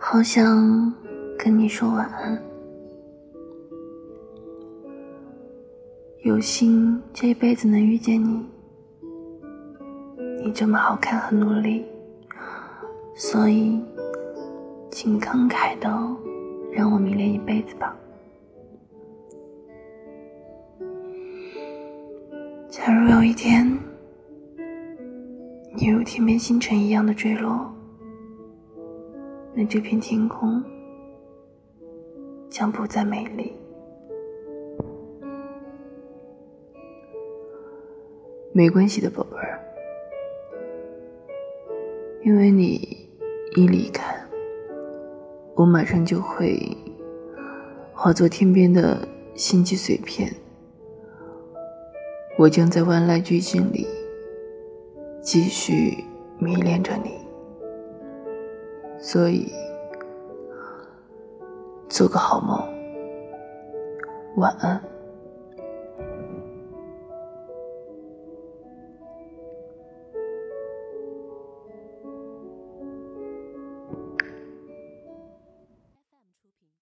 好想跟你说晚安。有幸这一辈子能遇见你，你这么好看和努力，所以请慷慨的让我迷恋一辈子吧。假如有一天，你如天边星辰一样的坠落，那这片天空将不再美丽。没关系的，宝贝儿，因为你一离开，我马上就会化作天边的星际碎片。我将在万籁俱静里继续迷恋着你，所以做个好梦，晚安。